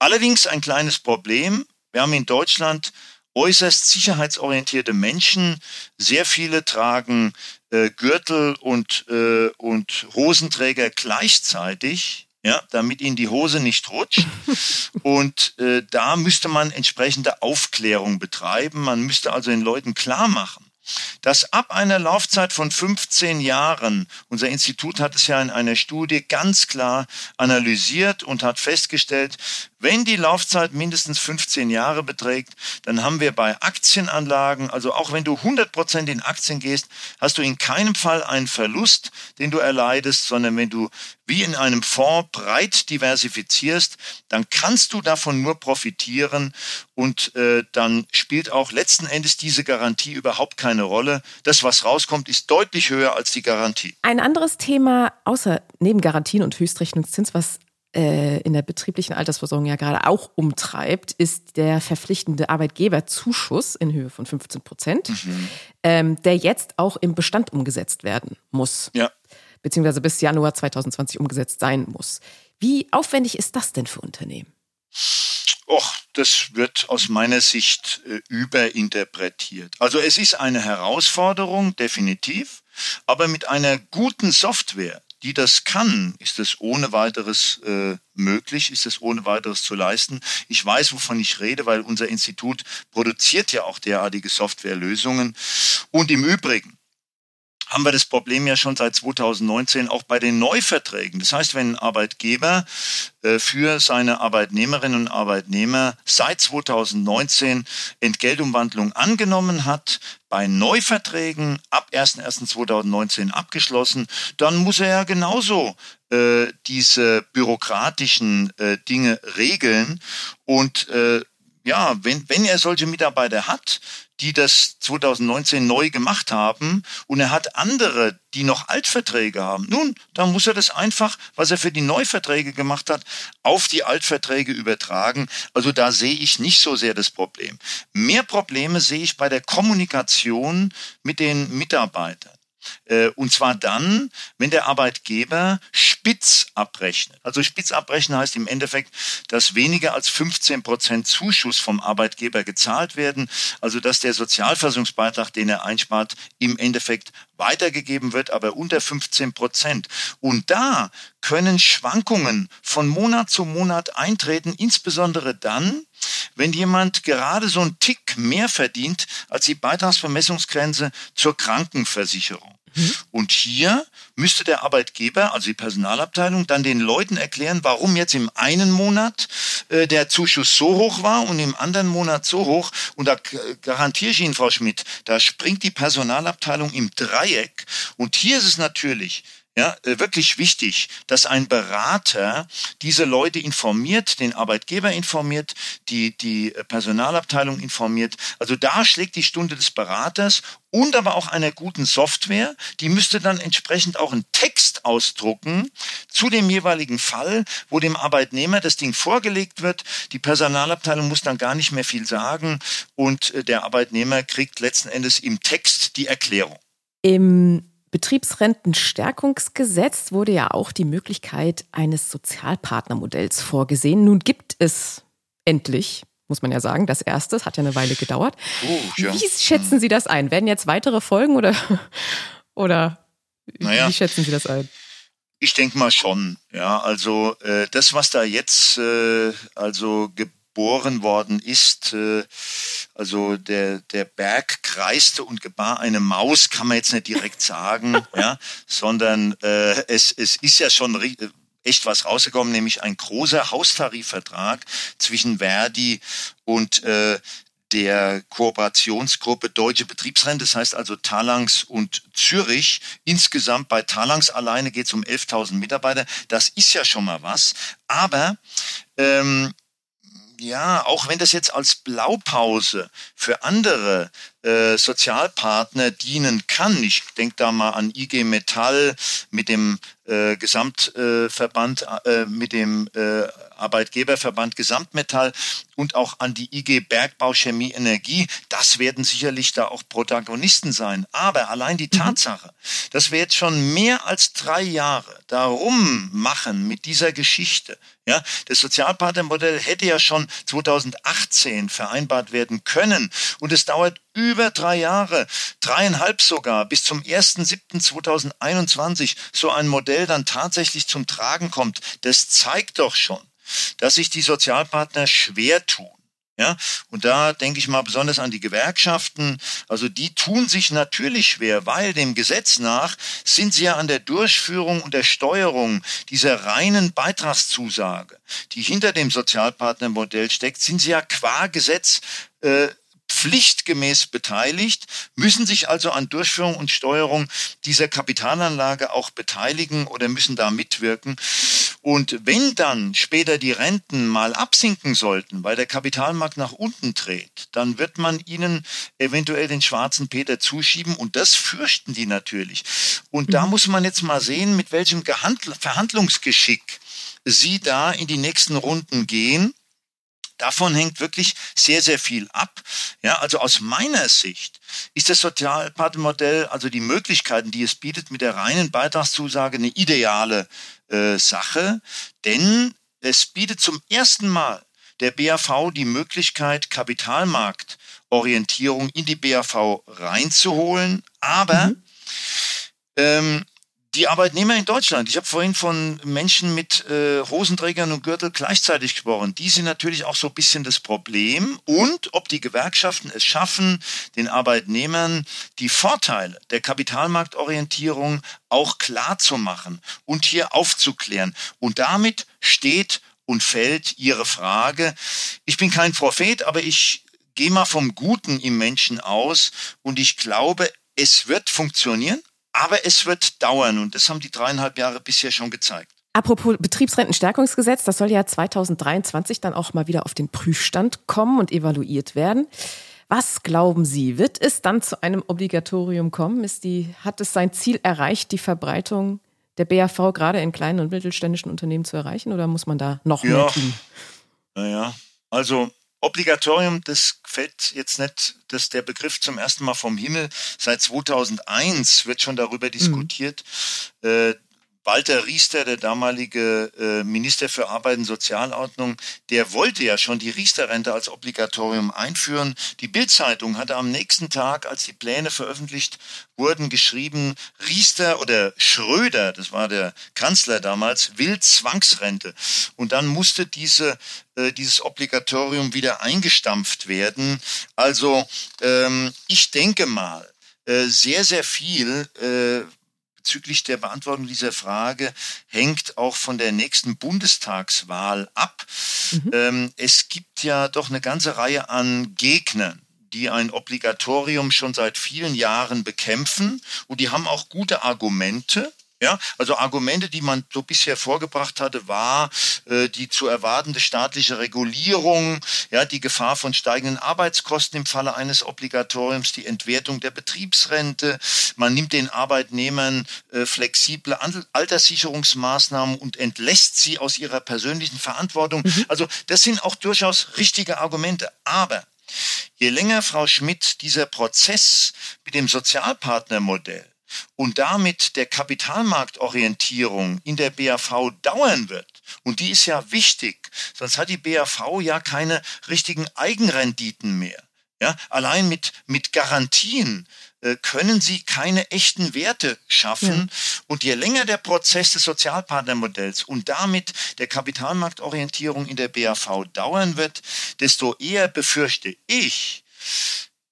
Allerdings ein kleines Problem. Wir haben in Deutschland äußerst sicherheitsorientierte Menschen. Sehr viele tragen äh, Gürtel und, äh, und Hosenträger gleichzeitig ja, damit ihnen die Hose nicht rutscht. Und äh, da müsste man entsprechende Aufklärung betreiben. Man müsste also den Leuten klar machen, dass ab einer Laufzeit von 15 Jahren, unser Institut hat es ja in einer Studie ganz klar analysiert und hat festgestellt, wenn die Laufzeit mindestens 15 Jahre beträgt, dann haben wir bei Aktienanlagen, also auch wenn du 100 Prozent in Aktien gehst, hast du in keinem Fall einen Verlust, den du erleidest, sondern wenn du wie in einem Fonds breit diversifizierst, dann kannst du davon nur profitieren und äh, dann spielt auch letzten Endes diese Garantie überhaupt keine Rolle. Das, was rauskommt, ist deutlich höher als die Garantie. Ein anderes Thema, außer neben Garantien und Höchstrechnungszins, was äh, in der betrieblichen Altersversorgung ja gerade auch umtreibt, ist der verpflichtende Arbeitgeberzuschuss in Höhe von 15 Prozent, mhm. ähm, der jetzt auch im Bestand umgesetzt werden muss. Ja. Beziehungsweise bis Januar 2020 umgesetzt sein muss. Wie aufwendig ist das denn für Unternehmen? Och, das wird aus meiner Sicht äh, überinterpretiert. Also es ist eine Herausforderung, definitiv, aber mit einer guten Software die das kann, ist es ohne weiteres äh, möglich, ist es ohne weiteres zu leisten. Ich weiß, wovon ich rede, weil unser Institut produziert ja auch derartige Softwarelösungen. Und im Übrigen, haben wir das Problem ja schon seit 2019 auch bei den Neuverträgen. Das heißt, wenn ein Arbeitgeber äh, für seine Arbeitnehmerinnen und Arbeitnehmer seit 2019 Entgeltumwandlung angenommen hat, bei Neuverträgen ab 01.01.2019 abgeschlossen, dann muss er ja genauso äh, diese bürokratischen äh, Dinge regeln und äh, ja, wenn, wenn er solche Mitarbeiter hat, die das 2019 neu gemacht haben und er hat andere, die noch Altverträge haben. Nun, dann muss er das einfach, was er für die Neuverträge gemacht hat, auf die Altverträge übertragen. Also da sehe ich nicht so sehr das Problem. Mehr Probleme sehe ich bei der Kommunikation mit den Mitarbeitern. Äh, und zwar dann, wenn der Arbeitgeber spitz abrechnet. Also spitz abrechnen heißt im Endeffekt, dass weniger als 15 Prozent Zuschuss vom Arbeitgeber gezahlt werden. Also dass der Sozialversicherungsbeitrag, den er einspart, im Endeffekt weitergegeben wird, aber unter 15 Prozent. Und da können Schwankungen von Monat zu Monat eintreten, insbesondere dann, wenn jemand gerade so einen Tick mehr verdient als die Beitragsvermessungsgrenze zur Krankenversicherung. Mhm. Und hier müsste der Arbeitgeber, also die Personalabteilung, dann den Leuten erklären, warum jetzt im einen Monat äh, der Zuschuss so hoch war und im anderen Monat so hoch. Und da garantiere ich Ihnen, Frau Schmidt, da springt die Personalabteilung im Dreieck. Und hier ist es natürlich ja, äh, wirklich wichtig, dass ein Berater diese Leute informiert, den Arbeitgeber informiert, die, die Personalabteilung informiert. Also da schlägt die Stunde des Beraters und aber auch einer guten Software. Die müsste dann entsprechend auch einen Text ausdrucken zu dem jeweiligen Fall, wo dem Arbeitnehmer das Ding vorgelegt wird. Die Personalabteilung muss dann gar nicht mehr viel sagen und äh, der Arbeitnehmer kriegt letzten Endes im Text die Erklärung. Im Betriebsrentenstärkungsgesetz wurde ja auch die Möglichkeit eines Sozialpartnermodells vorgesehen. Nun gibt es endlich, muss man ja sagen, das erste, es hat ja eine Weile gedauert. Oh, ja. Wie schätzen Sie das ein? Werden jetzt weitere Folgen oder, oder naja. wie schätzen Sie das ein? Ich denke mal schon, ja. Also äh, das, was da jetzt äh, also geboren worden ist, äh, also der, der Berg kreiste und gebar eine Maus, kann man jetzt nicht direkt sagen, ja, sondern äh, es, es ist ja schon echt was rausgekommen, nämlich ein großer Haustarifvertrag zwischen Verdi und äh, der Kooperationsgruppe Deutsche Betriebsrente, das heißt also Talangs und Zürich. Insgesamt bei Talangs alleine geht es um 11.000 Mitarbeiter. Das ist ja schon mal was. Aber ähm, ja, auch wenn das jetzt als Blaupause für andere äh, Sozialpartner dienen kann. Ich denke da mal an IG Metall mit dem äh, Gesamtverband, äh, mit dem äh, Arbeitgeberverband Gesamtmetall und auch an die IG Bergbau Chemie Energie. Das werden sicherlich da auch Protagonisten sein. Aber allein die mhm. Tatsache, dass wir jetzt schon mehr als drei Jahre darum machen mit dieser Geschichte, ja, das Sozialpartnermodell hätte ja schon 2018 vereinbart werden können und es dauert über drei Jahre, dreieinhalb sogar, bis zum 1.7.2021 so ein Modell dann tatsächlich zum Tragen kommt. Das zeigt doch schon, dass sich die Sozialpartner schwer tun. Ja, und da denke ich mal besonders an die Gewerkschaften. Also die tun sich natürlich schwer, weil dem Gesetz nach sind sie ja an der Durchführung und der Steuerung dieser reinen Beitragszusage, die hinter dem Sozialpartnermodell steckt, sind sie ja qua Gesetz äh, pflichtgemäß beteiligt, müssen sich also an Durchführung und Steuerung dieser Kapitalanlage auch beteiligen oder müssen da mitwirken. Und wenn dann später die Renten mal absinken sollten, weil der Kapitalmarkt nach unten dreht, dann wird man ihnen eventuell den schwarzen Peter zuschieben und das fürchten die natürlich. Und da mhm. muss man jetzt mal sehen, mit welchem Gehandl Verhandlungsgeschick sie da in die nächsten Runden gehen Davon hängt wirklich sehr, sehr viel ab. Ja, also aus meiner Sicht ist das Sozialpartnermodell, also die Möglichkeiten, die es bietet, mit der reinen Beitragszusage eine ideale äh, Sache, denn es bietet zum ersten Mal der BAV die Möglichkeit, Kapitalmarktorientierung in die BAV reinzuholen, aber mhm. ähm, die Arbeitnehmer in Deutschland, ich habe vorhin von Menschen mit äh, Hosenträgern und Gürtel gleichzeitig gesprochen, die sind natürlich auch so ein bisschen das Problem und ob die Gewerkschaften es schaffen, den Arbeitnehmern die Vorteile der Kapitalmarktorientierung auch klar zu machen und hier aufzuklären. Und damit steht und fällt Ihre Frage. Ich bin kein Prophet, aber ich gehe mal vom Guten im Menschen aus und ich glaube, es wird funktionieren. Aber es wird dauern und das haben die dreieinhalb Jahre bisher schon gezeigt. Apropos Betriebsrentenstärkungsgesetz, das soll ja 2023 dann auch mal wieder auf den Prüfstand kommen und evaluiert werden. Was glauben Sie, wird es dann zu einem Obligatorium kommen? Ist die, hat es sein Ziel erreicht, die Verbreitung der BAV gerade in kleinen und mittelständischen Unternehmen zu erreichen oder muss man da noch ja. mehr tun? Naja, also Obligatorium, das fällt jetzt nicht, dass der Begriff zum ersten Mal vom Himmel. Seit 2001 wird schon darüber mhm. diskutiert. Mhm. Äh, Walter Riester, der damalige äh, Minister für Arbeit und Sozialordnung, der wollte ja schon die Riester-Rente als Obligatorium einführen. Die Bild-Zeitung hatte am nächsten Tag, als die Pläne veröffentlicht wurden, geschrieben, Riester oder Schröder, das war der Kanzler damals, will Zwangsrente. Und dann musste diese, äh, dieses Obligatorium wieder eingestampft werden. Also ähm, ich denke mal, äh, sehr, sehr viel äh, bezüglich der Beantwortung dieser Frage hängt auch von der nächsten Bundestagswahl ab. Mhm. Ähm, es gibt ja doch eine ganze Reihe an Gegnern die ein Obligatorium schon seit vielen Jahren bekämpfen und die haben auch gute Argumente. Ja, also Argumente, die man so bisher vorgebracht hatte, war äh, die zu erwartende staatliche Regulierung, ja, die Gefahr von steigenden Arbeitskosten im Falle eines Obligatoriums, die Entwertung der Betriebsrente. Man nimmt den Arbeitnehmern äh, flexible Alterssicherungsmaßnahmen und entlässt sie aus ihrer persönlichen Verantwortung. Mhm. Also das sind auch durchaus richtige Argumente. Aber je länger, Frau Schmidt, dieser Prozess mit dem Sozialpartnermodell und damit der Kapitalmarktorientierung in der BAV dauern wird, und die ist ja wichtig, sonst hat die BAV ja keine richtigen Eigenrenditen mehr. Ja, allein mit, mit Garantien äh, können sie keine echten Werte schaffen. Ja. Und je länger der Prozess des Sozialpartnermodells und damit der Kapitalmarktorientierung in der BAV dauern wird, desto eher befürchte ich,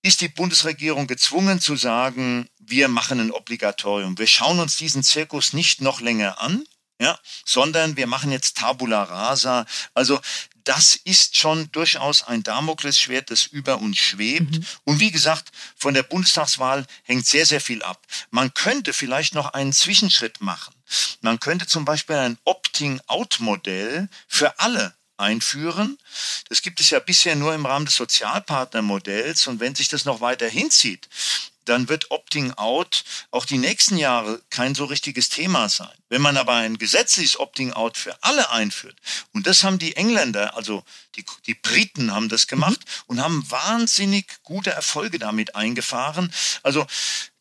ist die Bundesregierung gezwungen zu sagen, wir machen ein Obligatorium. Wir schauen uns diesen Zirkus nicht noch länger an, ja, sondern wir machen jetzt Tabula rasa. Also das ist schon durchaus ein Damoklesschwert, das über uns schwebt. Mhm. Und wie gesagt, von der Bundestagswahl hängt sehr, sehr viel ab. Man könnte vielleicht noch einen Zwischenschritt machen. Man könnte zum Beispiel ein Opting-out-Modell für alle einführen. Das gibt es ja bisher nur im Rahmen des Sozialpartnermodells. Und wenn sich das noch weiter hinzieht, dann wird Opting-out auch die nächsten Jahre kein so richtiges Thema sein. Wenn man aber ein gesetzliches Opting-out für alle einführt, und das haben die Engländer, also die, die Briten haben das gemacht mhm. und haben wahnsinnig gute Erfolge damit eingefahren. Also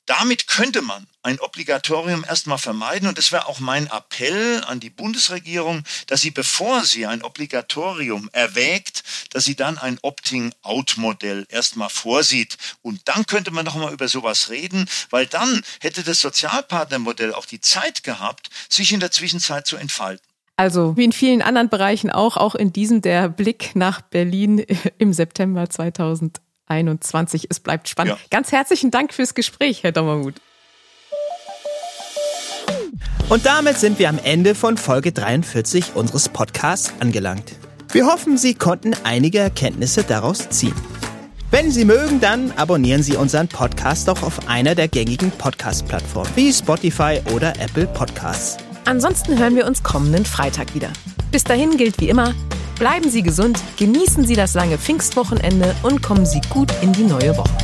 damit könnte man ein Obligatorium erstmal vermeiden. Und es wäre auch mein Appell an die Bundesregierung, dass sie, bevor sie ein Obligatorium erwägt, dass sie dann ein Opting-out-Modell erstmal vorsieht. Und dann könnte man noch mal über sowas reden, weil dann hätte das Sozialpartnermodell auch die Zeit gehabt, sich in der Zwischenzeit zu entfalten. Also wie in vielen anderen Bereichen auch, auch in diesem der Blick nach Berlin im September 2000. 21. Es bleibt spannend. Ja. Ganz herzlichen Dank fürs Gespräch, Herr Dommermuth. Und damit sind wir am Ende von Folge 43 unseres Podcasts angelangt. Wir hoffen, Sie konnten einige Erkenntnisse daraus ziehen. Wenn Sie mögen, dann abonnieren Sie unseren Podcast auch auf einer der gängigen Podcast-Plattformen wie Spotify oder Apple Podcasts. Ansonsten hören wir uns kommenden Freitag wieder. Bis dahin gilt wie immer, Bleiben Sie gesund, genießen Sie das lange Pfingstwochenende und kommen Sie gut in die neue Woche.